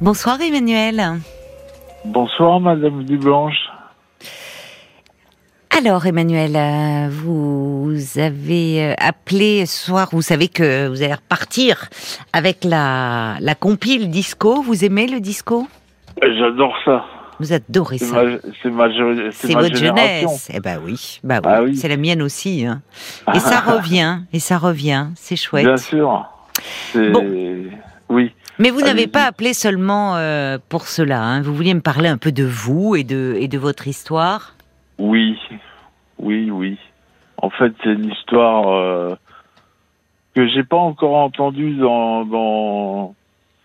Bonsoir Emmanuel. Bonsoir Madame Dublanche. Alors Emmanuel, euh, vous avez euh, appelé ce soir, vous savez que vous allez repartir avec la, la compile disco. Vous aimez le disco? J'adore ça. Vous adorez ça. c'est votre jeunesse. Eh ben oui, bah oui. Ah oui. c'est la mienne aussi. hein. Et ça revient, et ça revient, c'est chouette. Bien sûr. C'est- Oui. Mais vous n'avez Allez-y. pas appelé seulement euh, pour cela. hein. Vous vouliez me parler un peu de vous et de, et de votre histoire? Oui. Oui, oui. En fait, c'est une histoire euh, que j'ai pas encore entendue dans, dans,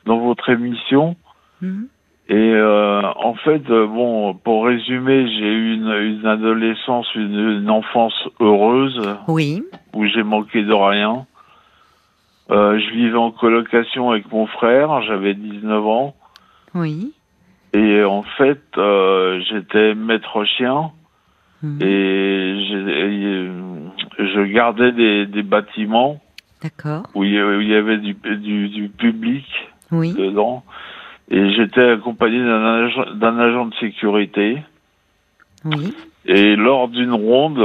dans votre émission. Mhm. Et euh, en fait, euh, bon, pour résumer, j'ai eu une, une adolescence, une, une enfance heureuse. Oui. où j'ai manqué de rien. Euh, je vivais en colocation avec mon frère, j'avais 19 ans. Oui. Et en fait, euh, j'étais maître chien Mhm. et, et, je gardais des, des bâtiments D'accord. où il y où il y avait du, du, du public Oui. dedans. Et j'étais accompagné d'un agent, d'un agent de sécurité. Oui. Et lors d'une ronde,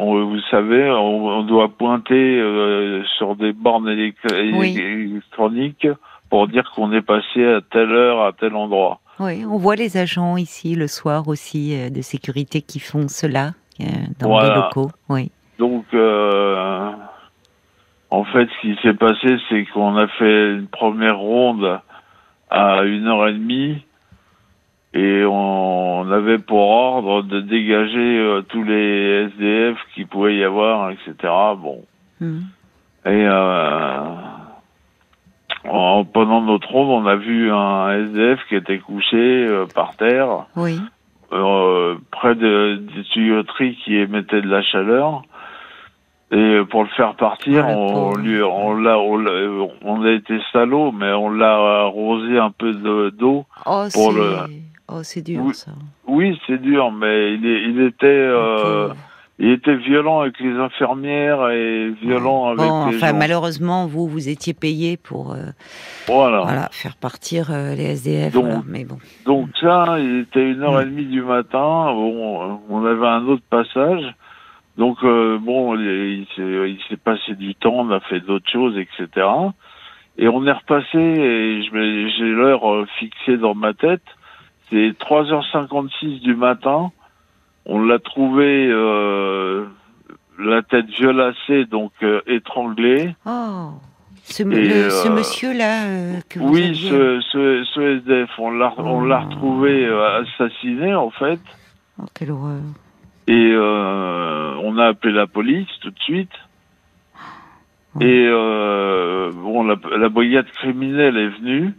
on- vous savez, on, on doit pointer euh, sur des bornes Oui. électroniques pour dire qu'on est passé à telle heure, à tel endroit. Oui, on voit les agents ici le soir aussi euh, de sécurité qui font cela euh, dans Voilà. les locaux. Oui. Donc, euh, en fait, ce qui s'est passé, c'est qu'on a fait une première ronde à une heure et demie et on, avait pour ordre de dégager euh, tous les SDF qui pouvait y avoir, etc. Bon. Mhm. Et euh, en, pendant notre ronde, on a vu un SDF qui était couché euh, par terre, Oui. euh, près de, des tuyauteries qui émettaient de la chaleur. Et euh, pour le faire partir, on, lui, on l'a, on, l'a- on a été salaud, mais on l'a arrosé un peu de- d'eau. Oh, Pour c'est le- oh, c'est dur Oui. ça. Oui, c'est dur, mais il, est- il était, euh, il était violent avec les infirmières et violent avec Bon, les enfin, gens. malheureusement, vous, vous étiez payé pour euh, Voilà. voilà, faire partir euh, les SDF. Donc, voilà. Mais bon. Donc ça, il était une heure Mm. et demie du matin. Bon, on avait un autre passage. Donc euh, bon, il, il s'est- passé du temps, on a fait d'autres choses, etc. Et on est repassé et j'ai l'heure fixée dans ma tête. C'est 3h56 du matin. On l'a trouvé euh, la tête violacée, donc euh, étranglée. Oh, ce, euh, monsieur-là que vous Oui, aviez- ce, ce, ce SDF, on l'a on l'a Oh. retrouvé assassiné en fait. Oh, quelle horreur. Et on a appelé la police tout de suite. Ouais. Et bon, la, la brigade criminelle est venue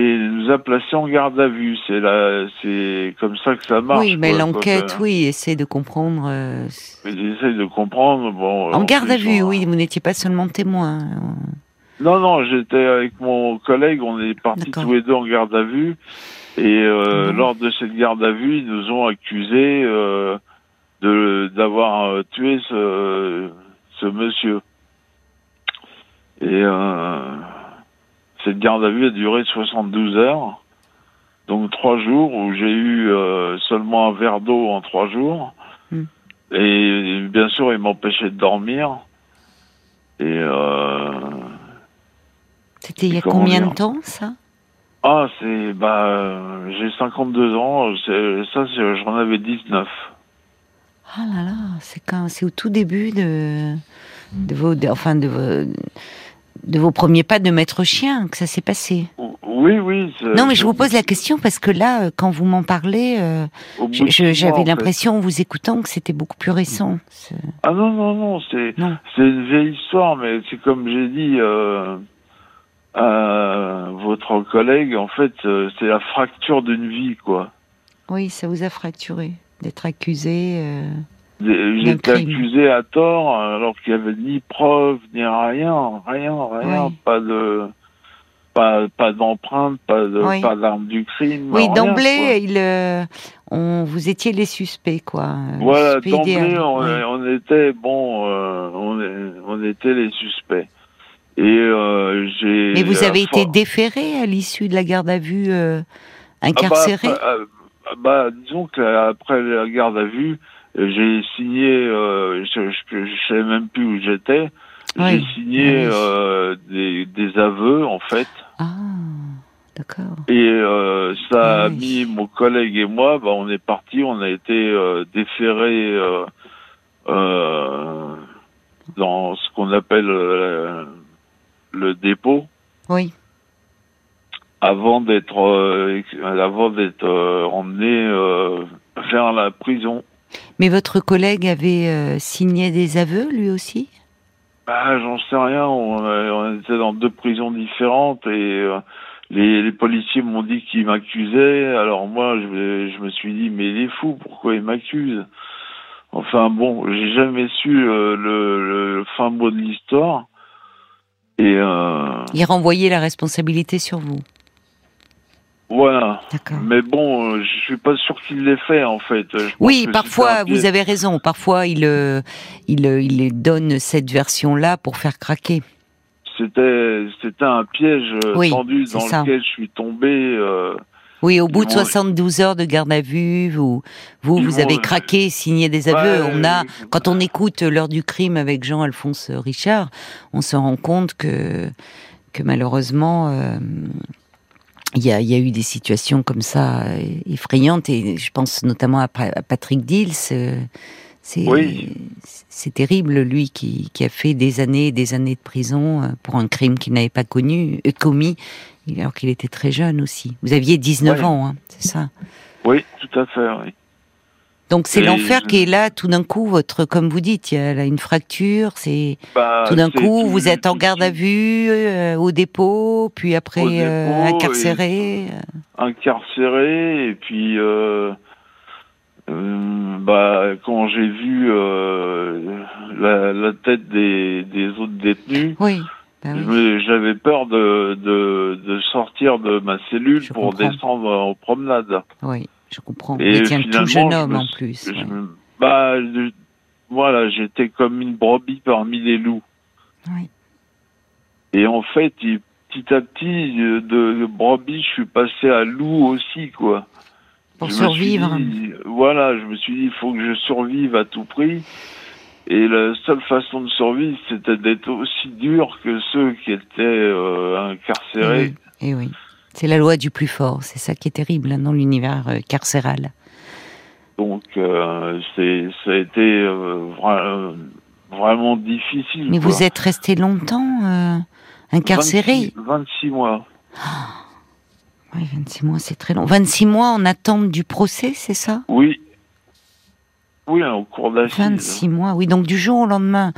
et nous a placés en garde à vue. C'est là, c'est comme ça que ça marche. oui, mais l'enquête, euh, oui, essaie de comprendre. euh, de comprendre. Bon, en garde à vue, on- oui, vous n'étiez pas seulement témoin. Non, non, j'étais avec mon collègue. On est partis tous les deux en garde à vue. Et euh, lors de cette garde à vue, ils nous ont accusés euh, de d'avoir tué ce, ce monsieur. Et cette garde à vue a duré 72 heures, donc trois jours où j'ai eu euh, seulement un verre d'eau en trois jours. Hmm. Et bien sûr, ils m'empêchaient de dormir. Et euh, C'était il y a combien de temps, ça? Ah, c'est bah j'ai 52 ans, ça j'en avais 19. Ah là là, c'est quand c'est au tout début de, de vos, de- enfin de vos, de vos premiers pas de maître chien que ça s'est passé. Oui, oui. Non, mais je vous pose la question parce que là, euh, quand vous m'en parlez, euh, j'avais l'impression, en vous écoutant, que c'était beaucoup plus récent. Ah non non non, c'est une vieille histoire, mais c'est comme j'ai dit euh, à votre collègue, en fait, c'est la fracture d'une vie quoi. Oui, ça vous a fracturé d'être accusé. euh, J'étais accusé à tort alors qu'il y avait ni preuve ni rien, rien, rien, Oui. pas de pas pas d'empreinte, pas de Oui. pas d'arme du crime. Oui, d'emblée, il, euh, on, vous étiez les suspects, quoi. Voilà, d'emblée, on, Oui. on était bon, euh, on, on était les suspects. Et euh, j'ai. Mais vous avez été déféré à l'issue de la garde à vue, Ah bah, incarcéré après, euh, bah, disons qu'après la garde à vue, j'ai signé, euh, je, je, je savais même plus où j'étais. Oui. J'ai signé oui. euh, des, des aveux en fait, Ah, d'accord. et euh, ça a mis mon collègue et moi. Bah, on est parti, on a été euh, déférés euh, euh, dans ce qu'on appelle le dépôt Oui. avant d'être euh, avant d'être euh, emmené euh, vers la prison. Mais votre collègue avait euh, signé des aveux, lui aussi? Bah, j'en sais rien. On, euh, on était dans deux prisons différentes et euh, les, les policiers m'ont dit qu'ils m'accusaient. Alors moi, je, me- je me suis dit, mais il est fou, pourquoi il m'accuse Enfin bon, j'ai jamais su euh, le, le fin mot de l'histoire. Et Il renvoyait la responsabilité sur vous. Voilà. Mais bon, euh, je suis pas sûr qu'il l'ait fait en fait. Je Oui, parfois, vous avez raison. Parfois, il, euh, il, euh, il donne cette version-là pour faire craquer. C'était c'était un piège Oui, tendu dans ça. lequel je suis tombé. euh, Oui, au bout de Ils vont- 72 heures de garde à vue, vous, vous, vous avez craqué, signé des aveux. ouais, on a, quand on écoute l'heure du crime avec Jean-Alphonse Richard, on se rend compte que, que malheureusement, euh, il y, a, il y a eu des situations comme ça euh, effrayantes et je pense notamment à, Pa- à Patrick Dils. euh, C'est Oui. c'est terrible, lui qui, qui a fait des années et des années de prison euh, pour un crime qu'il n'avait pas connu, euh, commis, alors qu'il était très jeune aussi. Vous aviez 19 Ouais. ans, hein, c'est ça? Oui, tout à fait. Oui. Donc c'est l'enfer je- qui est là, tout d'un coup, votre, comme vous dites, il y a là une fracture, c'est Bah, tout d'un coup, tout- vous êtes en garde à vue, euh, au dépôt, puis après dépôt, euh, et- incarcéré. incarcéré et puis euh, euh, bah quand j'ai vu euh, la, la tête des, des autres détenus, Oui, bah oui. j'avais peur de, de, de sortir de ma cellule Je pour comprends. descendre en promenade. oui, je comprends. Et Vous un tout jeune je homme me en plus. Je ouais. me- bah je- voilà, j'étais comme une brebis parmi les loups. Oui. Et en fait, petit à petit, de, de brebis, je suis passé à loup aussi, quoi. Pour Je survivre. dit, voilà, je me suis dit, il faut que je survive à tout prix. Et la seule façon de survivre, c'était d'être aussi dur que ceux qui étaient euh, incarcérés. Et oui. C'est la loi du plus fort, c'est ça qui est terrible hein, dans l'univers euh, carcéral. Donc, euh, c'est, ça a été euh, vra- vraiment difficile. Mais quoi. vous êtes resté longtemps euh, incarcéré? 26, 26 mois. Oui, 26 mois, c'est très long. 26 mois en attente du procès, c'est ça? Oui. Oui, au cours d'assises. 26 mois, oui. Donc du jour au lendemain,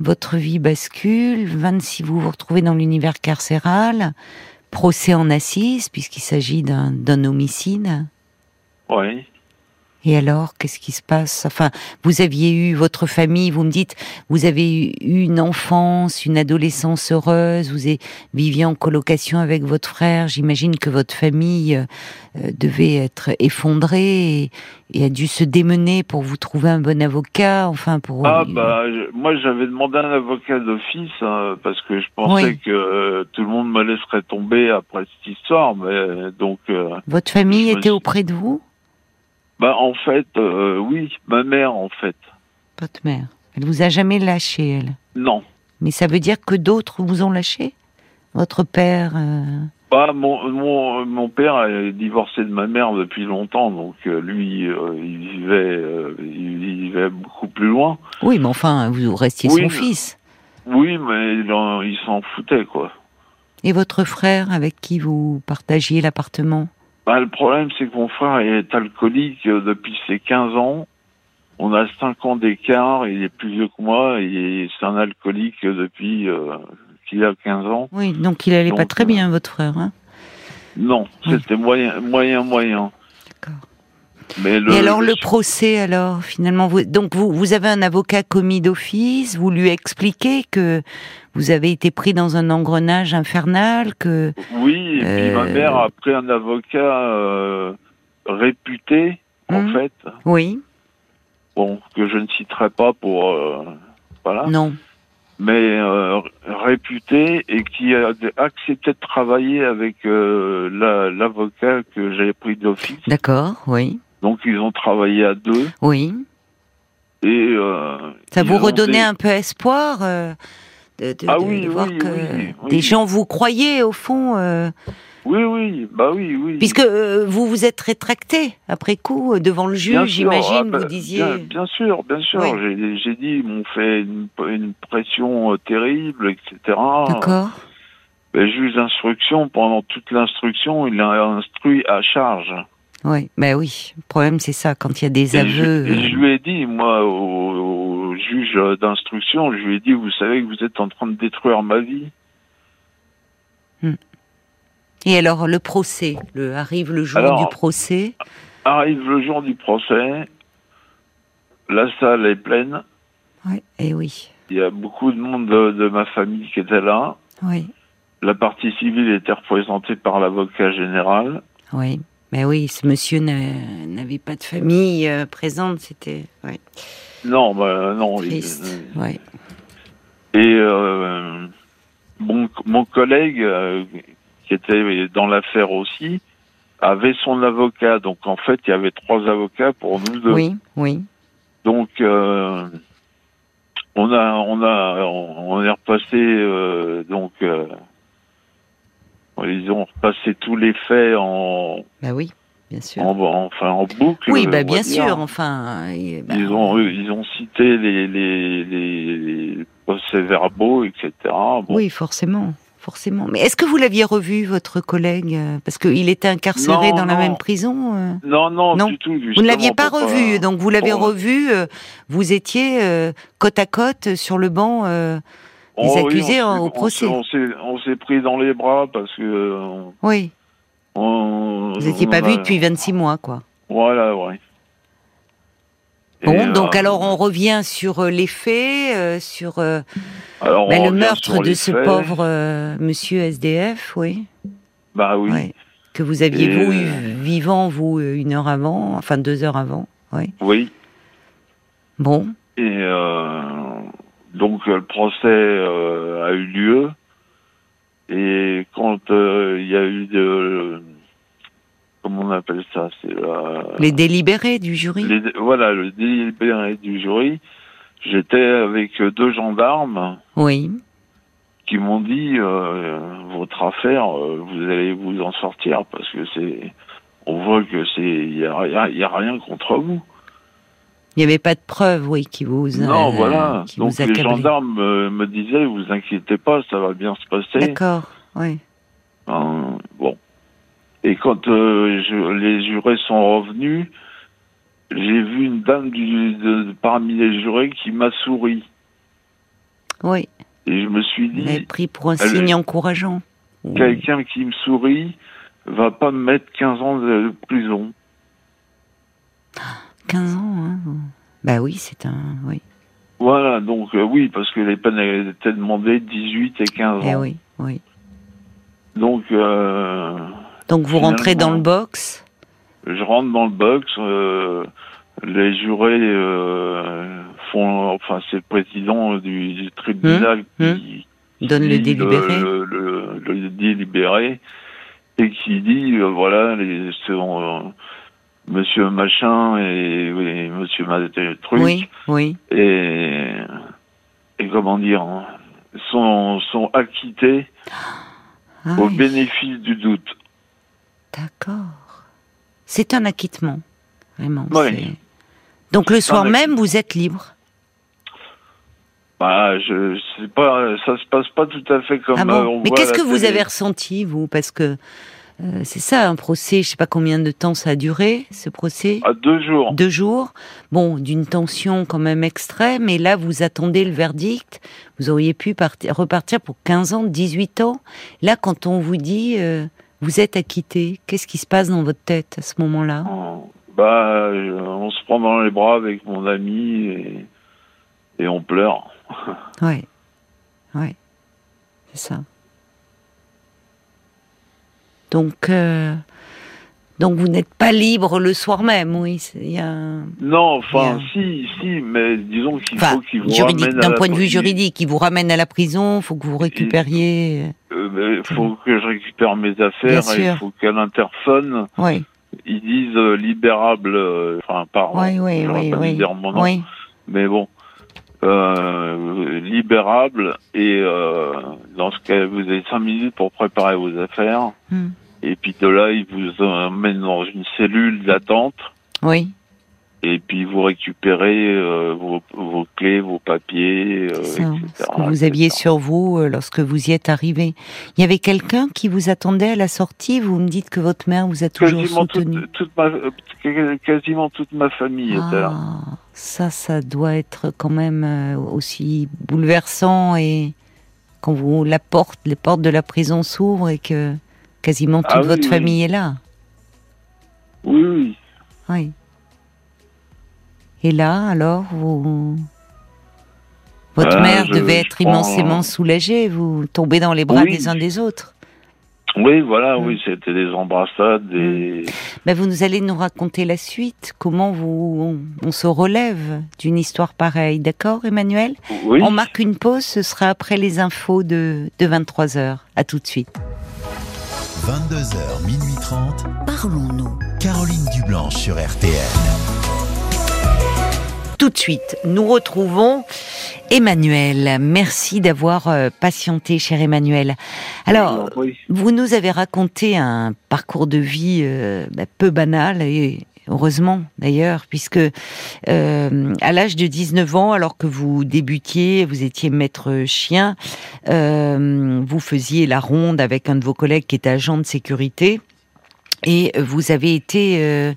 votre vie bascule. 26, vous vous retrouvez dans l'univers carcéral. Procès en assises, puisqu'il s'agit d'un homicide. Oui. Et alors, qu'est-ce qui se passe? Enfin, vous aviez eu votre famille, vous me dites, vous avez eu une enfance, une adolescence heureuse, vous viviez en colocation avec votre frère. J'imagine que votre famille euh, euh, devait être effondrée et, et a dû se démener pour vous trouver un bon avocat. Enfin, pour Ah bah je- moi j'avais demandé un avocat d'office hein, parce que je pensais Oui. que tout le monde me laisserait tomber après cette histoire, mais donc euh, votre famille était suis- auprès de vous, bah en fait euh, oui, ma mère en fait. votre mère. Elle vous a jamais lâché, elle? Non. Mais ça veut dire que d'autres vous ont lâché? Votre père euh, Bah mon mon mon père est divorcé de ma mère depuis longtemps, donc euh, lui euh, il vivait euh, il vivait beaucoup plus loin. Oui, mais enfin, vous restiez Oui, son fils. Oui, mais il, il s'en foutait quoi. Et votre frère, avec qui vous partagiez l'appartement? Bah, le problème, c'est que mon frère est alcoolique euh, depuis ses 15 ans. On a 5 ans d'écart, il est plus vieux que moi, et c'est un alcoolique depuis euh, qu'il a 15 ans. Oui, donc il allait pas Donc, très euh, bien, votre frère. Hein? Non, Oui. c'était moyen, moyen, moyen. D'accord. Mais le, Et alors le procès, alors finalement, vous, donc vous, vous avez un avocat commis d'office, vous lui expliquez que vous avez été pris dans un engrenage infernal, que Oui, et puis ma Euh, mère a pris un avocat euh, réputé, en Hmm. fait, oui, bon, que je ne citerai pas pour... euh, voilà. non, mais réputé et qui a accepté de travailler avec la- l'avocat que j'avais pris d'office. D'accord, oui. Donc ils ont travaillé à deux Oui. et euh, Ça vous redonnait des- un peu espoir euh, de, de- Ah de- oui, de voir oui, que des gens vous croyaient au fond, euh, Oui, oui, bah oui, oui. puisque euh, vous vous êtes rétracté après coup devant le juge, j'imagine, ah bah, vous disiez. Bien, bien sûr, bien sûr. Oui. J'ai j'ai dit, ils m'ont fait une, une pression euh, terrible, etc. D'accord. Le juge d'instruction, pendant toute l'instruction, il a instruit à charge. Oui, ben oui. Le problème c'est ça quand il y a des Et aveux. je, et euh, je lui ai dit, moi, au, au juge d'instruction, je lui ai dit, vous savez que vous êtes en train de détruire ma vie. Et alors le procès, le arrive le jour Alors- du procès? Arrive le jour du procès, la salle est pleine, Oui, et oui, il y a beaucoup de monde de, de ma famille qui était là. oui, La partie civile était représentée par l'avocat général. oui. Ben oui, ce monsieur n'a- n'avait pas de famille euh, présente, c'était ouais, Non, bah, non. il- triste. Ouais. Et euh, mon, mon collègue, euh, qui était dans l'affaire aussi, avait son avocat. Donc en fait, il y avait trois avocats pour nous deux. Oui, oui. Donc euh, on a, on a, on est repassé euh, donc. Ils ont repassé tous les faits en, Ben oui, bien sûr. en enfin en boucle. oui, va bien dire. sûr. Enfin, et, ben, Ils ont, ils ont cité les, les, les, les procès-verbaux, etc. Bon. Oui, forcément, forcément. Mais est-ce que vous l'aviez revu, votre collègue euh, Parce qu'il était incarcéré Non, dans la même prison. euh Non, non, Non. du tout. Vous ne l'aviez pas revu, donc vous l'avez revu. euh, vous étiez côte à côte sur le banc. Euh, les Oh oui, on en- au procès. On s'est, pris dans les bras parce que. euh, on- Oui, on- vous n'étiez pas a- vu depuis 26 mois, quoi. Voilà, ouais. Bon, Et, donc euh, alors on revient sur euh, les faits, euh, sur euh, alors, ben, le meurtre de ce faits. pauvre euh, monsieur SDF, oui. Bah oui. Ouais. Que vous aviez Et, vous eu euh, vivant, vous, euh, une heure avant, enfin deux heures avant. Oui. Oui. Bon, Et euh, donc le procès euh, a eu lieu. Et quand euh, il y a eu de. Comment on appelle ça? C'est la. les délibérés du jury. les- voilà, le délibéré du jury. J'étais avec deux gendarmes Oui. qui m'ont dit euh, votre affaire, euh, vous allez vous en sortir parce que c'est. On voit que c'est. Il y y a rien contre vous. Il n'y avait pas de preuves, oui, qui vous. Non, euh, voilà. qui Donc les gendarmes euh, me disaient, vous inquiétez pas, ça va bien se passer. D'accord, oui. Euh, bon. Et quand euh, je- les jurés sont revenus, j'ai vu une dame du, de- parmi les jurés qui m'a souri. Oui. Et je me suis dit, pris pour un elle- signe encourageant. Ou- quelqu'un qui me sourit va pas me mettre 15 ans de prison. 15 ans, hein. Bah oui, c'est un. Oui. Voilà, donc euh, oui, parce que les peines étaient demandées 18 et 15 Eh ans. oui, oui. Donc euh, Donc vous rentrez dans le box? je rentre dans le box, euh, les jurés font, enfin c'est le président du, du tribunal Hum, qui, Donne le délibéré. le, le- le délibéré et qui dit voilà les Monsieur machin et, Monsieur truc Oui, oui. et et comment dire hein, sont sont acquittés Ah au oui, bénéfice du doute. D'accord. C'est un acquittement, vraiment. Oui. Donc le soir même, vous êtes libre. Bah, je sais pas, ça se passe pas tout à fait comme Ah euh, bon on Mais qu'est-ce que vous avez ressenti, vous? Parce que euh, c'est ça, un procès, je sais pas combien de temps ça a duré, ce procès? À deux jours. Deux jours. Bon, d'une tension quand même extrême, et là, vous attendez le verdict. Vous auriez pu partir, repartir pour 15 ans, 18 ans. Là, quand on vous dit, euh, vous êtes acquitté, qu'est-ce qui se passe dans votre tête à ce moment-là? Bah, je- on se prend dans les bras avec mon ami et, et on pleure. Ouais. Ouais. C'est ça. Donc, euh, Donc vous n'êtes pas libre le soir même, oui. Il y a... Non, enfin, Il si, si, mais disons qu'il Enfin, faut qu'il vous juridique, d'un point de vue juridique, il vous ramène à la prison, faut que vous récupériez. Euh, mais Il faut que je récupère mes affaires il faut qu'à l'interphone, Oui, ils disent euh, libérable, euh, enfin, pardon, oui, oui, j'aurais oui, oui. dire mon nom, oui. mais bon, euh, libérable et euh, dans ce cas, vous avez cinq minutes pour préparer vos affaires. Hmm. et puis de là, ils vous emmènent dans une cellule d'attente. Oui, et puis vous récupérez euh, vos, vos clés, vos papiers, euh, c'est ça, etc. ce que vous aviez sur vous euh, lorsque vous y êtes arrivé. Il y avait quelqu'un qui vous attendait à la sortie. Vous me dites que votre mère vous a toujours Quasiment soutenu. toute, toute ma, euh, quasiment toute ma famille était là. Ah, ça, ça doit être quand même euh, aussi bouleversant et quand vous la porte, les portes de la prison s'ouvrent et que quasiment toute Ah oui, votre oui. famille est là. Oui, oui. Oui. Et là, alors, vous... votre Ah, mère je- devait je être prends- immensément soulagée. Vous tombez dans les bras Oui. des uns des autres. Oui, voilà, Mm. oui, c'était des embrassades et Ben, vous nous allez nous raconter la suite. Comment vous, on, on se relève d'une histoire pareille, d'accord, Emmanuel? Oui. On marque une pause. Ce sera après les infos de, de 23 h À tout de suite. 22h, minuit 30. Parlons-nous. Caroline Dublanche sur RTL. Tout de suite, nous retrouvons Emmanuel. Merci d'avoir euh, patienté, cher Emmanuel. Alors, Oui. vous nous avez raconté un parcours de vie euh, bah, peu banal et heureusement d'ailleurs, puisque euh, à l'âge de 19 ans, alors que vous débutiez, vous étiez maître chien, euh, vous faisiez la ronde avec un de vos collègues qui était agent de sécurité. Et vous avez été euh,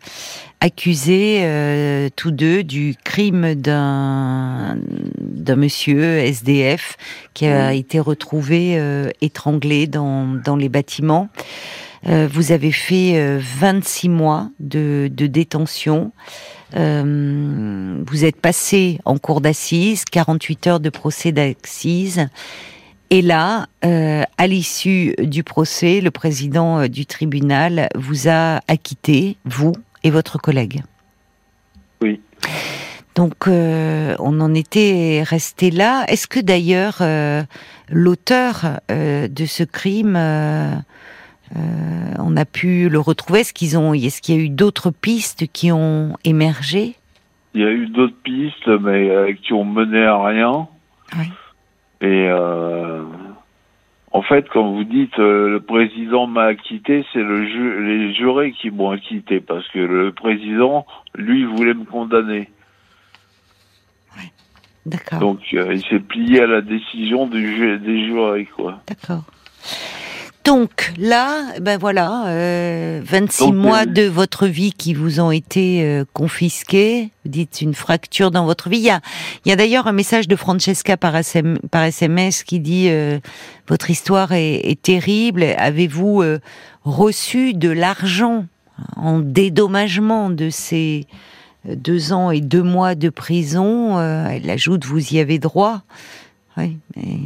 accusés euh, tous deux du crime d'un d'un monsieur SDF qui a Oui. été retrouvé euh, étranglé dans, dans les bâtiments. Euh, vous avez fait euh, 26 mois de, de détention. Euh, vous êtes passé en cour d'assises, 48 heures de procès d'assises. Et là, euh, à l'issue du procès, le président du tribunal vous a acquitté, vous et votre collègue. Oui. Donc, euh, on en était resté là. Est-ce que d'ailleurs euh, l'auteur euh, de ce crime, on a pu le retrouver? Est-ce qu'ils ont, est-ce qu'il y a eu d'autres pistes qui ont émergé? Il y a eu d'autres pistes, mais qui ont mené à rien. Oui. Et en fait, quand vous dites euh, le président m'a acquitté, c'est le ju- les jurés qui m'ont acquitté parce que le président, lui, voulait me condamner. D'accord. Donc, euh, il s'est plié à la décision du ju- des jurés, quoi. D'accord. Donc là, ben voilà, euh, 26 Donc, mois euh, de votre vie qui vous ont été euh, confisqués. Vous dites une fracture dans votre vie. Il y a, il y a d'ailleurs un message de Francesca par, SM par SMS qui dit euh, votre histoire est, est terrible. Avez-vous euh, reçu de l'argent en dédommagement de ces euh, deux ans et deux mois de prison? Euh, Elle ajoute vous y avez droit. Oui, mais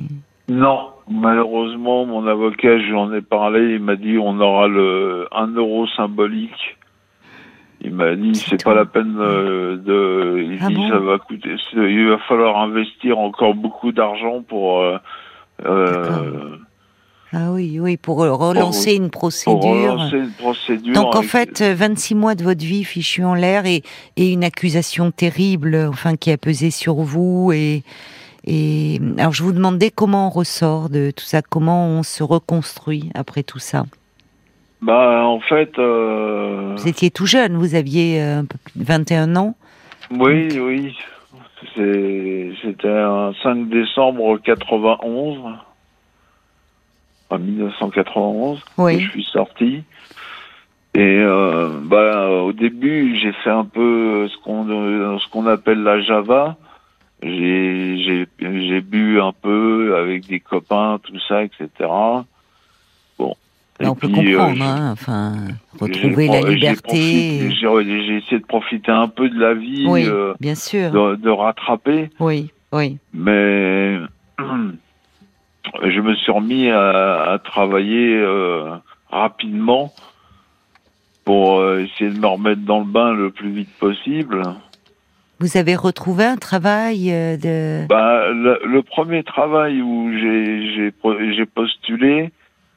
Non, malheureusement, mon avocat, je lui en ai parlé, il m'a dit on aura le 1 euro symbolique. Il m'a dit C'est pas la peine euh, de. Il Ah dit bon ça va coûter. Il va falloir investir encore beaucoup d'argent pour. euh, euh, Ah oui, oui, pour relancer une pour procédure. relancer une procédure. Donc en fait, euh, 26 mois de votre vie fichus en l'air et, et une accusation terrible, enfin qui a pesé sur vous et et alors je vous demandais comment on ressort de tout ça, comment on se reconstruit après tout ça. Bah en fait, euh, Vous étiez tout jeune, vous aviez euh, un peu plus de 21 ans. oui, oui, c'était un 5 décembre 91, en 1991. que Oui. je suis sorti. Et euh, bah, au début, j'ai fait un peu ce qu'on euh, ce qu'on appelle la Java. J'ai bu un peu avec des copains, tout ça, etc. Bon. Et on peut puis, euh, comprendre, hein, enfin retrouver la liberté. J'ai essayé de profiter un peu de la vie, Oui, euh, bien sûr. de, de rattraper, Oui, oui. mais je me suis remis à, à travailler euh, rapidement pour essayer de me remettre dans le bain le plus vite possible. Vous avez retrouvé un travail euh, de. Bah, le, le premier travail où j'ai postulé,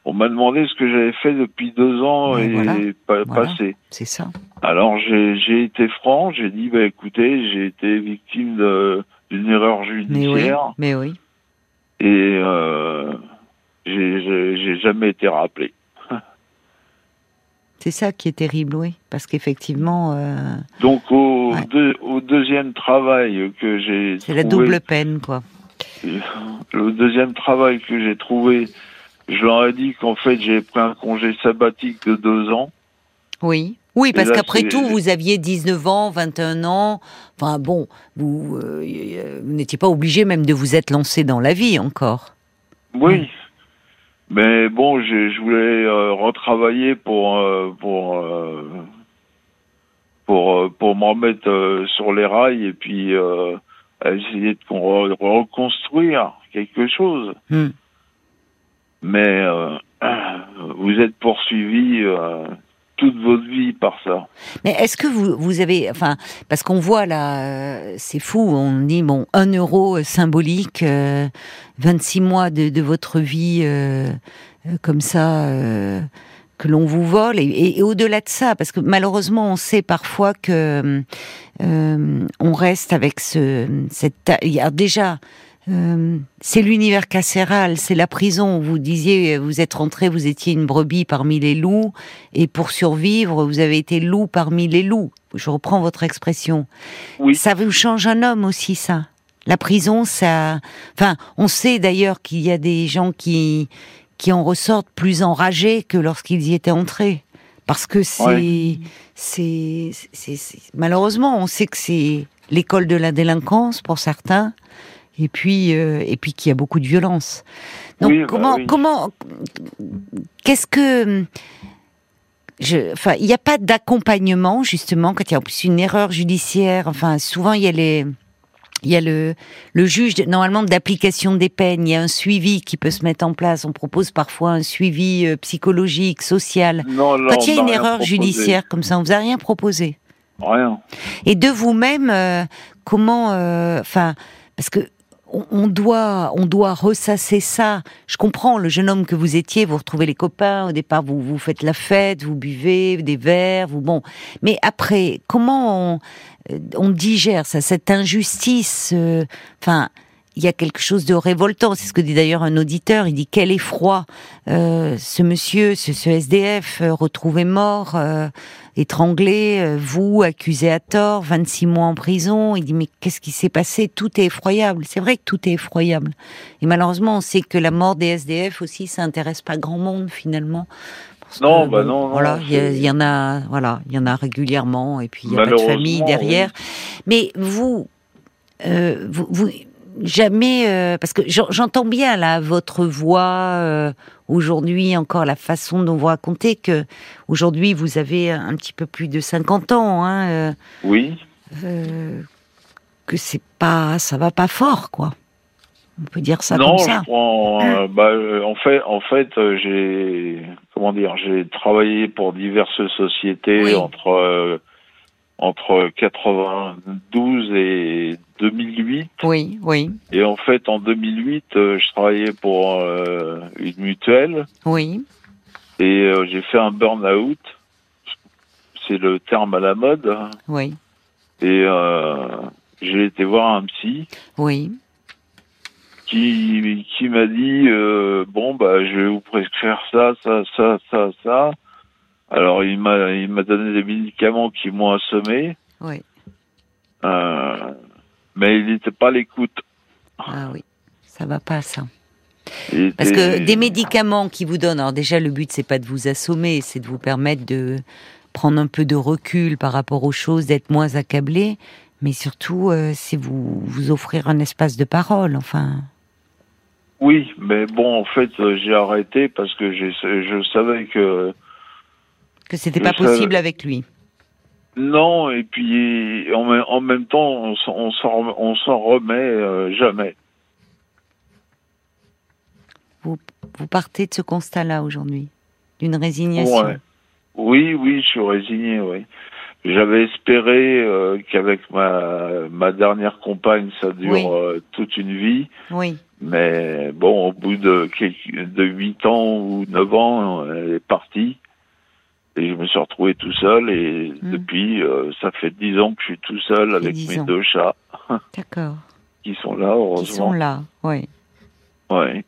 on m'a demandé ce que j'avais fait depuis deux ans Ouais, et voilà. pas Voilà. passé. C'est ça. Alors j'ai été franc, j'ai dit bah écoutez, j'ai été victime d'une erreur Mais oui. judiciaire Mais oui. et euh, j'ai jamais été rappelé. C'est ça qui est terrible, oui. Parce qu'effectivement, euh, Donc au, Ouais. deux- au deuxième travail que j'ai c'est la double peine, quoi. le deuxième travail que j'ai trouvé, je leur ai dit qu'en fait j'ai pris un congé sabbatique de deux ans. Oui. Oui, parce qu'après tout, vous aviez 19 ans, 21 ans. Enfin bon, vous, euh, euh, vous n'étiez pas obligé même de vous être lancé dans la vie encore. Oui. Mais bon, je, je voulais euh, retravailler pour euh, pour euh, pour euh, pour me remettre euh, sur les rails et puis euh, essayer de con- reconstruire quelque chose. Hmm. Mais euh, vous êtes poursuivi euh, toute votre vie par ça. Mais est-ce que vous, vous avez, enfin, parce qu'on voit là, euh, c'est fou, on dit bon, un euro symbolique, euh, 26 mois de, de votre vie euh, euh, comme ça, euh, que l'on vous vole, et, et- au-delà de ça, parce que malheureusement, on sait parfois que on reste avec ce, cette, ta- il y a déjà. Euh, c'est l'univers carcéral, c'est la prison. Vous disiez, vous êtes rentré, vous étiez une brebis parmi les loups, et pour survivre, vous avez été loup parmi les loups. Je reprends votre expression. Oui. Ça vous change un homme aussi, ça. La prison, ça. Enfin, on sait d'ailleurs qu'il y a des gens qui qui en ressortent plus enragés que lorsqu'ils y étaient entrés, parce que c'est Ouais. c'est c'est c'est- malheureusement, on sait que c'est l'école de la délinquance pour certains, et puis euh, et puis qu'il y a beaucoup de violence. Donc Oui, bah comment oui. comment qu'est-ce que je, enfin, il n'y a pas d'accompagnement justement quand il y a en plus une erreur judiciaire. Enfin, souvent il y a les, il y a le, le juge normalement d'application des peines. Il y a un suivi qui peut se mettre en place. On propose parfois un suivi euh, psychologique, social. Non, là, Quand il y a une erreur proposé. judiciaire comme ça, on vous a rien proposé. Rien. Et de vous-même, euh, comment, euh, enfin, parce que on, doit, on doit ressasser ça. Je comprends le jeune homme que vous étiez, vous retrouvez les copains. Au départ, vous vous faites la fête, vous buvez des verres, vous bon. Mais après, comment on, euh, on digère ça, cette injustice euh, Enfin. Il y a quelque chose de révoltant. C'est ce que dit d'ailleurs un auditeur. Il dit quel effroi euh, ce monsieur, ce, ce SDF euh, retrouvé mort, euh, étranglé, vous accusé à tort, 26 mois en prison. Il dit mais qu'est-ce qui s'est passé? Tout est effroyable. C'est vrai que tout est effroyable. Et malheureusement, on sait que la mort des SDF aussi, ça intéresse pas grand monde finalement. Non, que, bah non, Voilà, il y, en a, voilà, il y en a régulièrement, et puis il y a pas de famille derrière. Mais vous, euh, vous, vous- jamais, euh, parce que j'en- j'entends bien là votre voix euh, aujourd'hui, encore la façon dont vous racontez que aujourd'hui vous avez un petit peu plus de 50 ans, hein, euh, Oui. euh, que c'est pas, ça va pas fort, quoi. On peut dire ça non, comme ça. je prends. euh, bah, euh, en fait, en fait, euh, j'ai comment dire, j'ai travaillé pour diverses sociétés Oui. entre euh, entre 92 et 2008. Oui, oui, Et en fait, en 2008, euh, je travaillais pour euh, une mutuelle oui, et euh, j'ai fait un burn-out. C'est le terme à la mode. oui, Et euh, j'ai été voir un psy oui. qui, qui m'a dit bon bah je vais vous prescrire ça ça ça ça ça alors il m'a il m'a donné des médicaments qui m'ont assommé Oui. euh, mais il n'était pas à l'écoute Ah oui, ça va pas ça. Parce que des médicaments qui vous donnent, alors déjà le but c'est pas de vous assommer, c'est de vous permettre de prendre un peu de recul par rapport aux choses, d'être moins accablé, mais surtout euh, c'est vous vous offrir un espace de parole, enfin. oui mais bon en fait euh, j'ai arrêté parce que je savais que Que c'était pas possible avec lui. non et puis en, même- en même temps on, s'en- on remet euh, jamais Vous partez de ce constat-là aujourd'hui, d'une résignation. Ouais. Oui, oui, je suis résigné, oui. J'avais espéré euh, qu'avec ma, ma dernière compagne, ça dure Oui. euh, toute une vie. Oui. Mais bon, au bout de de huit ans ou neuf ans, elle est partie. Et je me suis retrouvé tout seul. Et Mm. depuis, euh, ça fait dix ans que je suis tout seul avec 10 mes ans. deux chats D'accord. qui sont là, Qui heureusement. sont là. Oui. Ouais.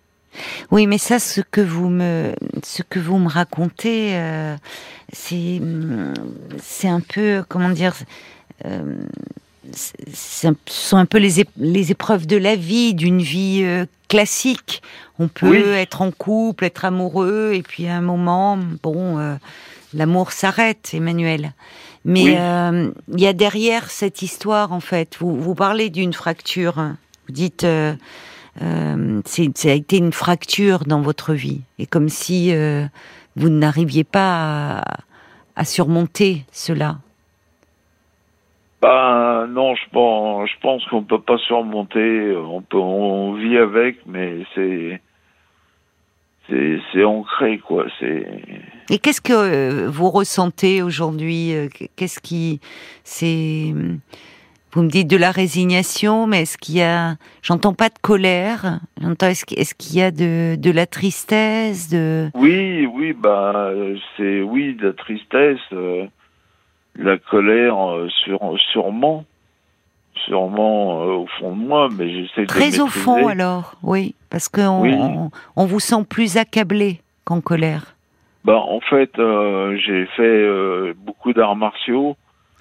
Oui, mais ça, ce que vous me, ce que vous me racontez, euh, c'est, c'est un peu, comment dire, euh, un- sont un peu les, les épreuves de la vie, d'une vie euh, classique. On peut Oui. être en couple, être amoureux, et puis à un moment, bon, l'amour s'arrête, Emmanuel. Mais Oui. euh, il y a derrière cette histoire, en fait. Vous, vous parlez d'une fracture. hein. Vous dites. euh, euh, ça a été une fracture dans votre vie, et comme si euh, vous n'arriviez pas à, à surmonter cela. Bah non, je pense, je pense qu'on peut pas surmonter. On peut, on vit avec, mais c'est, c'est, ancré quoi. C'est, Et qu'est-ce que euh, vous ressentez aujourd'hui euh, Qu'est-ce qui, c'est, vous me dites de la résignation, mais est-ce qu'il y a, j'entends pas de colère, j'entends est-ce, qu'il- y a de, de la tristesse, de, oui, oui, bah c'est oui de la tristesse, euh, la colère, euh, sur, sûrement, sûrement euh, au fond de moi, mais j'essaie de très au fond alors, oui, parce qu'on Oui. on, on vous sent plus accablé qu'en colère. Bah en fait, euh, j'ai fait euh, beaucoup d'arts martiaux.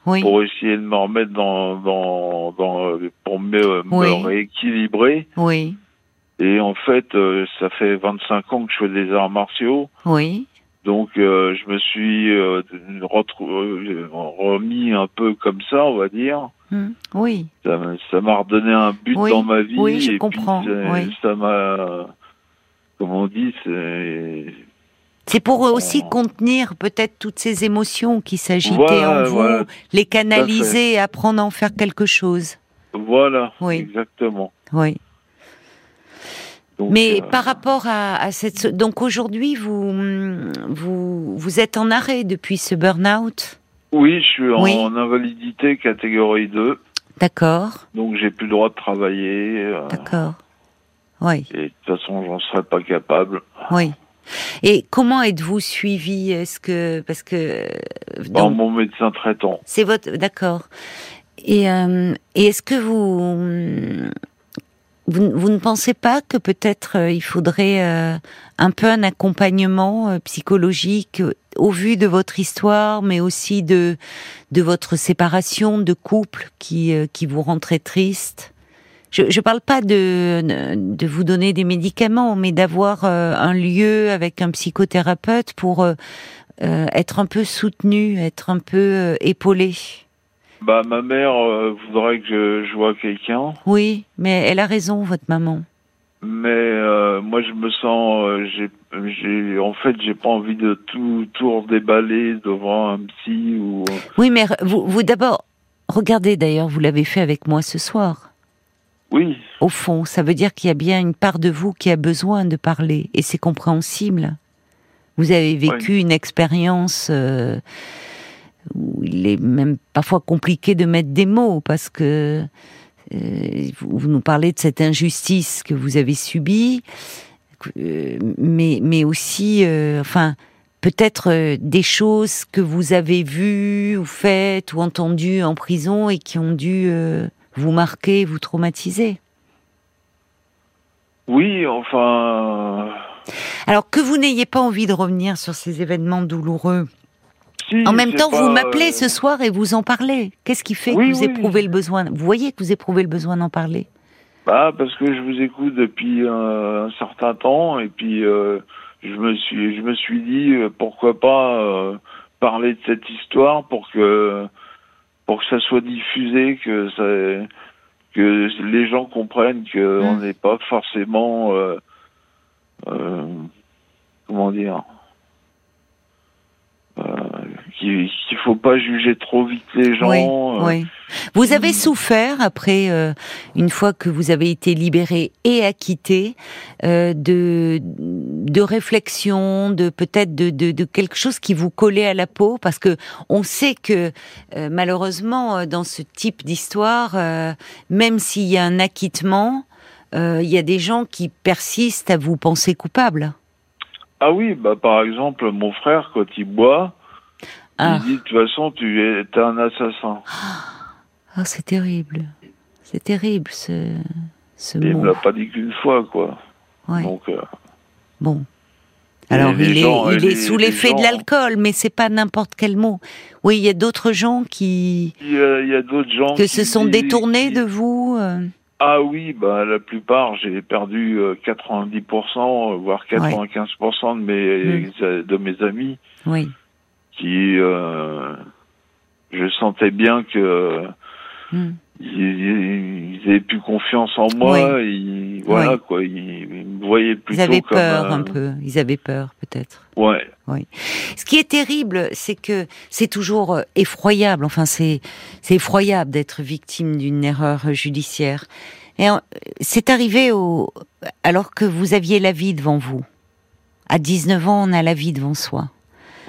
Oui, pour essayer de me remettre dans, dans, dans pour me, rééquilibrer. oui, Et en fait, ça fait 25 ans que je fais des arts martiaux. oui. Donc, euh, je me suis euh, euh, remis un peu comme ça, on va dire. Hmm, Oui, Ça m'a- redonné un but Oui, dans ma vie. oui, je et comprends, Puis ça- oui. ça m'a, comme on dit, c'est c'est pour aussi contenir peut-être toutes ces émotions qui s'agitaient Voilà, en vous, voilà, les canaliser et apprendre à en faire quelque chose. voilà, Oui. exactement. Oui. Donc, Mais euh, par rapport à, à cette, donc aujourd'hui vous vous vous êtes en arrêt depuis ce burn-out, oui, je suis Oui. en invalidité catégorie 2. d'accord, Donc j'ai plus le droit de travailler. euh, d'accord, oui, et de toute façon, j'en serais pas capable. oui. Et comment êtes-vous suivi? Est-ce que parce que euh, Par donc, mon médecin traitant. C'est votre d'accord. Et, euh, et est-ce que vous, vous ne pensez pas que peut-être euh, il faudrait euh, un peu un accompagnement euh, psychologique au vu de votre histoire, mais aussi de de votre séparation de couple qui qui vous rend très triste? Je ne parle pas de de vous donner des médicaments, mais d'avoir un lieu avec un psychothérapeute pour être un peu soutenu, être un peu épaulé. Bah, ma mère euh, voudrait que je, je vois quelqu'un, Oui, mais elle a raison, votre maman. mais euh, moi je me sens, euh, j'ai, j'ai, en fait, j'ai pas envie de tout, tout redéballer devant un psy ou. Oui, mais vous, vous d'abord, regardez d'ailleurs, vous l'avez fait avec moi ce soir. Oui, Au fond, ça veut dire qu'il y a bien une part de vous qui a besoin de parler, et c'est compréhensible. Vous avez vécu une expérience euh, où il est même parfois compliqué de mettre des mots, parce que euh, vous, nous parlez de cette injustice que vous avez subie, euh, mais, mais aussi, euh, enfin, peut-être des choses que vous avez vues ou faites ou entendues en prison et qui ont dû vous marquer, vous traumatiser. oui, enfin. Alors que vous n'ayez pas envie de revenir sur ces événements douloureux, Si, en même temps, pas, vous m'appelez euh, ce soir et vous en parlez. Qu'est-ce qui fait Oui, que vous oui. éprouvez le besoin? Vous voyez que vous éprouvez le besoin d'en parler? Bah, parce que je vous écoute depuis euh, un certain temps et puis euh, je me suis je me suis dit pourquoi pas euh, parler de cette histoire pour que pour que ça soit diffusé que ça que les gens comprennent que Mm. on n'est pas forcément euh, comment dire qu'il qu'il faut faut pas juger trop vite les gens. Oui, euh, oui. Vous avez souffert après, euh, une fois que vous avez été libéré et acquitté, euh, de de réflexion, de peut-être de, de, de quelque chose qui vous collait à la peau, parce que on sait que euh, malheureusement euh, dans ce type d'histoire, euh, même s'il y a un acquittement, euh, il y a des gens qui persistent à vous penser coupable. Ah oui, bah par exemple, mon frère quand il boit, Ah, il dit de toute façon tu es un assassin. Ah, c'est terrible, c'est terrible ce ce il mot. me l'a pas dit qu'une fois quoi. Ouais. Donc euh, Bon. Alors il est, gens, il est sous l'effet de l'alcool, mais c'est pas n'importe quel mot. Oui, il y a d'autres gens qui il y a, il d'autres gens que qui se sont détournés qui- de vous. euh. Ah oui, bah la plupart, j'ai perdu euh, 90%, euh, voire 95% de mes Mm. de mes amis Oui. qui euh, je sentais bien que Hmm. Ils, avaient plus confiance en moi, ils, voilà Oui. quoi, ils, ils me voyaient plutôt Ils avaient comme peur un un- peu. Ils avaient peur peut-être. Ouais. Ce qui est terrible, c'est que c'est toujours euh, effroyable. Enfin, c'est c'est effroyable d'être victime d'une erreur judiciaire. Et c'est arrivé au alors que vous aviez la vie devant vous. À 19 ans, on a la vie devant soi.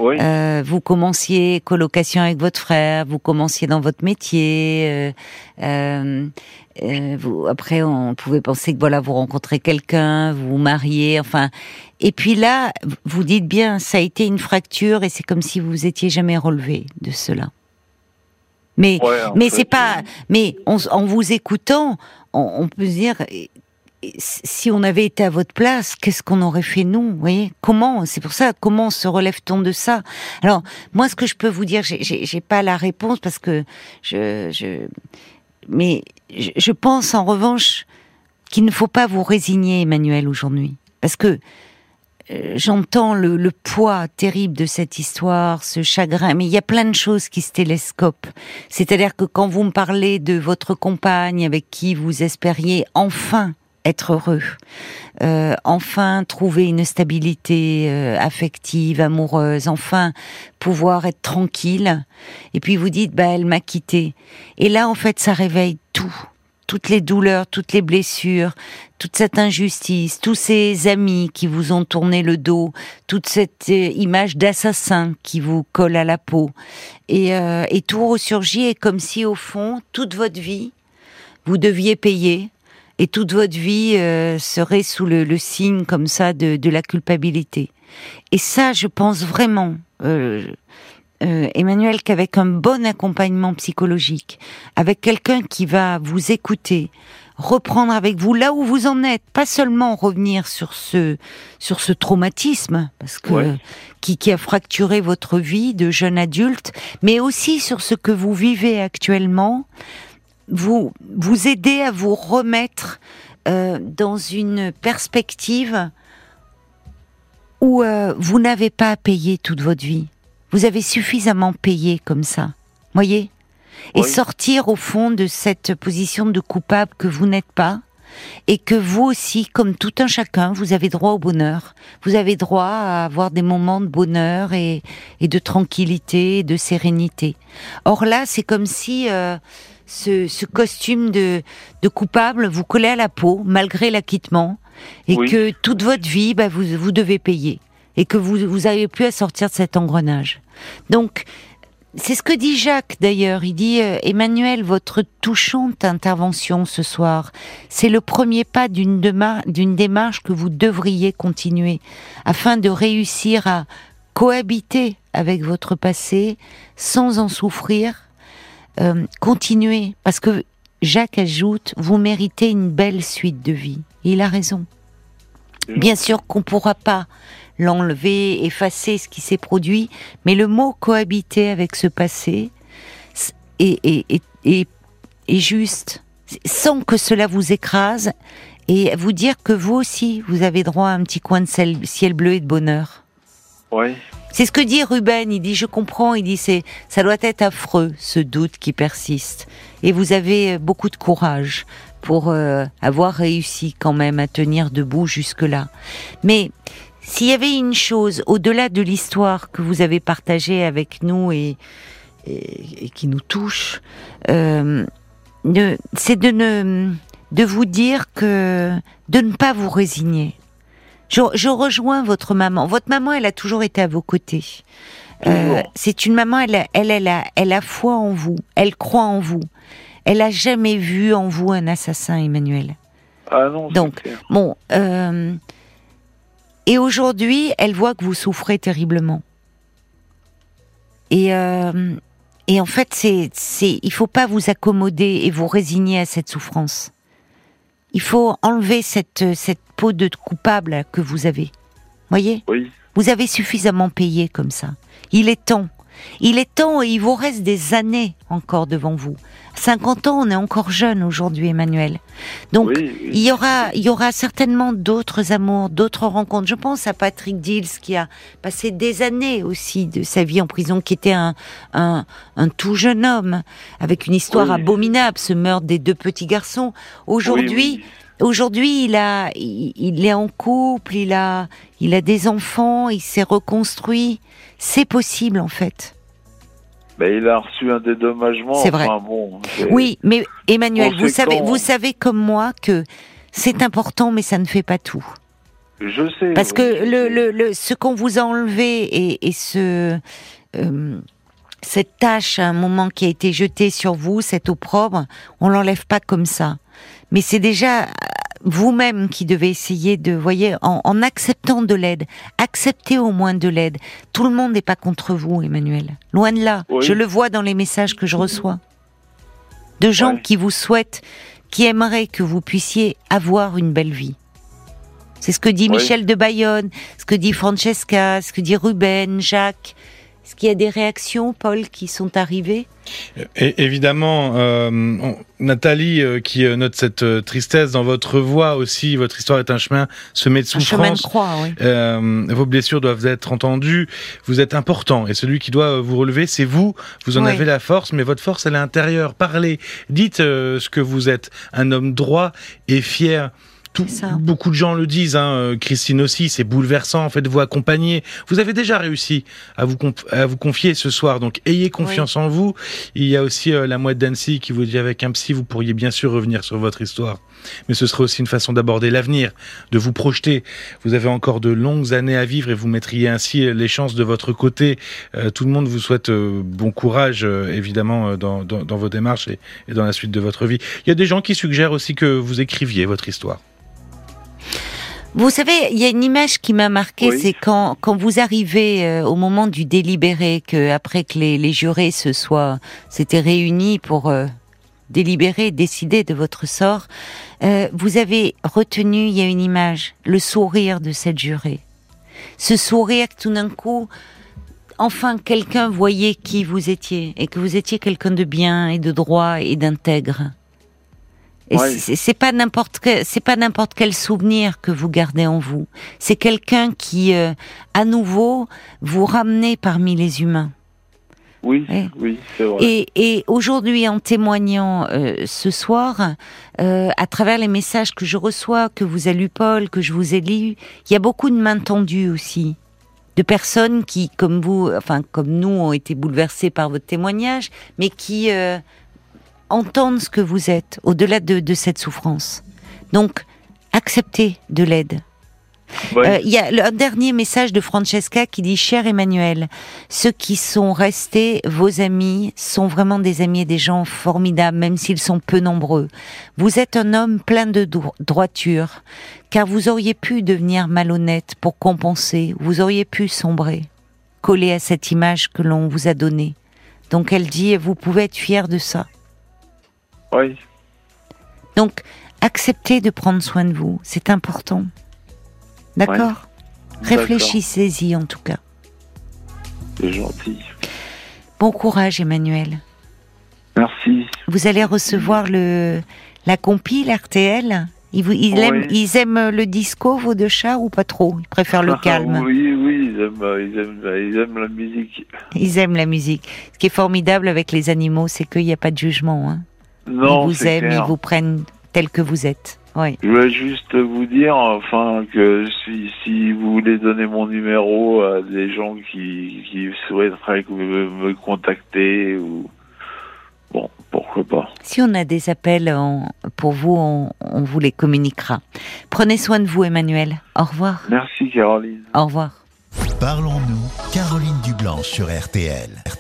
Oui. Euh, vous commenciez colocation avec votre frère, vous commenciez dans votre métier. euh, euh, vous, après, on pouvait penser que voilà, vous rencontrez quelqu'un, vous vous mariez, enfin. Et puis là, vous dites bien, ça a été une fracture et c'est comme si vous étiez jamais relevé de cela. Mais Ouais, mais c'est pas. Mais en vous écoutant, on, on peut se dire, si on avait été à votre place, qu'est-ce qu'on aurait fait nous Vous voyez? Comment? C'est pour ça. Comment se relève-t-on de ça? Alors moi, ce que je peux vous dire, j'ai- pas la réponse parce que je, je mais je, pense en revanche qu'il ne faut pas vous résigner, Emmanuel, aujourd'hui, parce que euh, j'entends le poids terrible de cette histoire, ce chagrin, mais il y a plein de choses qui se télescopent. C'est-à-dire que quand vous me parlez de votre compagne avec qui vous espériez enfin être heureux, euh, enfin trouver une stabilité euh, affective, amoureuse, enfin pouvoir être tranquille, et puis vous dites, bah elle m'a quitté. Et là, en fait, ça réveille tout, toutes les douleurs, toutes les blessures, toute cette injustice, tous ces amis qui vous ont tourné le dos, toute cette euh, image d'assassin qui vous colle à la peau, et, et tout ressurgit, et comme si au fond, toute votre vie, vous deviez payer, et toute votre vie euh, serait sous le, le signe comme ça de, de la culpabilité. Et ça, je pense vraiment, euh, euh, Emmanuel, qu'avec un bon accompagnement psychologique, avec quelqu'un qui va vous écouter, reprendre avec vous là où vous en êtes, pas seulement revenir sur ce sur ce traumatisme parce que Ouais. qui, qui a fracturé votre vie de jeune adulte, mais aussi sur ce que vous vivez actuellement, vous vous aider à vous remettre euh, dans une perspective où euh, vous n'avez pas à payer toute votre vie. Vous avez suffisamment payé comme ça, voyez, et Oui. sortir au fond de cette position de coupable que vous n'êtes pas, et que vous aussi, comme tout un chacun, vous avez droit au bonheur. Vous avez droit à avoir des moments de bonheur et, et de tranquillité, et de sérénité. Or là, c'est comme si euh, ce, ce costume de, de coupable vous collait à la peau, malgré l'acquittement, et Oui. que toute votre vie, bah, vous, vous devez payer, et que vous vous n'avez plus à sortir de cet engrenage. Donc, c'est ce que dit Jacques d'ailleurs. Il dit euh, Emmanuel, votre touchante intervention ce soir, c'est le premier pas d'une démarche que vous devriez continuer afin de réussir à cohabiter avec votre passé sans en souffrir. Euh, continuez parce que Jacques ajoute vous méritez une belle suite de vie. Il a raison. Bien sûr qu'on pourra pas l'enlever, effacer ce qui s'est produit, mais le mot cohabiter avec ce passé est, est, est, est- est juste, sans que cela vous écrase, et vous dire que vous aussi, vous avez droit à un petit coin de ciel, bleu et de bonheur. Ouais. C'est ce que dit Ruben. Il dit, je comprends. Il dit, c'est, ça doit être affreux, ce doute qui persiste. Et vous avez euh, beaucoup de courage pour euh, avoir réussi quand même à tenir debout jusque-là. Mais s'il y avait une chose au-delà de l'histoire que vous avez partagée avec nous et et, qui nous touche, euh, c'est de ne de vous dire que de ne pas vous résigner. Je, je rejoins votre maman. Votre maman, elle a toujours été à vos côtés. Euh, c'est une maman, elle, a- elle, elle, a, elle a foi en vous, elle croit en vous. Elle a jamais vu en vous un assassin, Emmanuel. Ah non, Donc, clair. Bon, euh, et aujourd'hui, elle voit que vous souffrez terriblement. Et, euh, et en fait, c'est, c'est, il faut pas vous accommoder et vous résigner à cette souffrance. Il faut enlever cette, cette peau de coupable que vous avez. Voyez? Oui, Vous avez suffisamment payé comme ça. Il est temps. Il est temps et il vous reste des années encore devant vous. 50 ans, on est encore jeune aujourd'hui, Emmanuel. Donc, oui, il y aura, il y aura certainement d'autres amours, d'autres rencontres. Je pense à Patrick Dills qui a passé des années aussi de sa vie en prison, qui était un, un, un tout jeune homme avec une histoire Oui. abominable, ce meurtre des deux petits garçons. Aujourd'hui, Oui, oui. aujourd'hui, il a, il, il est en couple, il a, il a des enfants, il s'est reconstruit. C'est possible en fait. Ben, il a reçu un dédommagement. C'est vrai. Enfin, bon, Oui, mais Emmanuel, vous savez, vous savez comme moi que c'est important, mais ça ne fait pas tout. Je sais. Parce oui, que le, le, le- ce qu'on vous a enlevé et, et ce, euh, cette tâche à un moment qui a été jetée sur vous, cet opprobre, on l'enlève pas comme ça. Mais c'est déjà vous-même qui devez essayer de, voyez, en, en acceptant de l'aide, acceptez au moins de l'aide. Tout le monde n'est pas contre vous, Emmanuel. Loin de là. Oui. Je le vois dans les messages que je reçois. De gens Ouais. qui vous souhaitent, qui aimeraient que vous puissiez avoir une belle vie. C'est ce que dit Oui. Michel de Bayonne, ce que dit Francesca, ce que dit Ruben, Jacques. Est-ce qu'il y a des réactions, Paul, qui sont arrivées? Évidemment, euh, on- Nathalie, euh, qui euh, note cette euh, tristesse dans votre voix aussi, votre histoire est un chemin semé de Un chemin de souffrance. croix, oui. Vos blessures doivent être entendues. Vous êtes important et celui qui doit vous relever, c'est vous. Vous en Oui. avez la force, mais votre force, elle est intérieure. Parlez, dites ce que vous êtes, un homme droit et fier. Tout, beaucoup de gens le disent, hein, euh, Christine aussi, c'est bouleversant, faites-vous accompagner. Vous avez déjà réussi à vous, conf- à vous confier ce soir, donc ayez confiance en vous. Il y a aussi euh, la mouette d'Annecy qui vous dit avec un psy, vous pourriez bien sûr revenir sur votre histoire. Mais ce serait aussi une façon d'aborder l'avenir, de vous projeter. Vous avez encore de longues années à vivre et vous mettriez ainsi les chances de votre côté. Euh, tout le monde vous souhaite euh, bon courage, euh, évidemment, euh, dans, dans, dans vos démarches et, et dans la suite de votre vie. Il y a des gens qui suggèrent aussi que vous écriviez votre histoire. Vous savez, il y a une image qui m'a marqué, Oui. c'est quand, quand vous arrivez euh, au moment du délibéré, que après que les, les jurés se soient s'étaient réunis pour euh, délibérer, décider de votre sort, euh, vous avez retenu, il y a une image, le sourire de cette jurée. Ce sourire, tout d'un coup, enfin quelqu'un voyait qui vous étiez et que vous étiez quelqu'un de bien et de droit et d'intègre. Et Ouais. c'est pas n'importe quel, c'est pas n'importe quel souvenir que vous gardez en vous. C'est quelqu'un qui, euh, à nouveau, vous ramenez parmi les humains. Oui, Ouais. oui, c'est vrai. Et, et aujourd'hui, en témoignant euh, ce soir, euh, à travers les messages que je reçois, que vous a lu Paul, que je vous ai lu, il y a beaucoup de mains tendues aussi, de personnes qui, comme vous, enfin comme nous, ont été bouleversées par votre témoignage, mais qui euh, entendent ce que vous êtes au-delà de, de cette souffrance. Donc, acceptez de l'aide. Ouais. Euh, Il y a le- un dernier message de Francesca qui dit Cher Emmanuel, ceux qui sont restés vos amis sont vraiment des amis et des gens formidables, même s'ils sont peu nombreux. Vous êtes un homme plein de dro- droiture, car vous auriez pu devenir malhonnête pour compenser, vous auriez pu sombrer, coller à cette image que l'on vous a donnée. Donc elle dit Vous pouvez être fier de ça. Oui, Donc, acceptez de prendre soin de vous, c'est important. D'accord. Réfléchissez-y en tout cas. C'est gentil. Bon courage, Emmanuel. Merci. Vous allez recevoir le la compile RTL. Ils, vous- ils Oui. aiment, ils aiment le disco, vos deux chats, ou pas trop? Ils préfèrent le Ah, calme. oui, oui, ils aiment, euh, ils aiment, ils aiment la musique. Ils aiment la musique. Ce qui est formidable avec les animaux, c'est qu'il n'y a pas de jugement. Hein. Non, ils vous aiment, clair. ils vous prennent tel que vous êtes. Oui. Je voulais juste vous dire, enfin, que si, si vous voulez donner mon numéro à des gens qui, qui souhaiteraient me, me contacter ou bon, pourquoi pas. Si on a des appels pour vous, on, on vous les communiquera. Prenez soin de vous, Emmanuel. Au revoir. Merci Caroline. Au revoir. Parlons-nous, Caroline Dublanche sur RTL.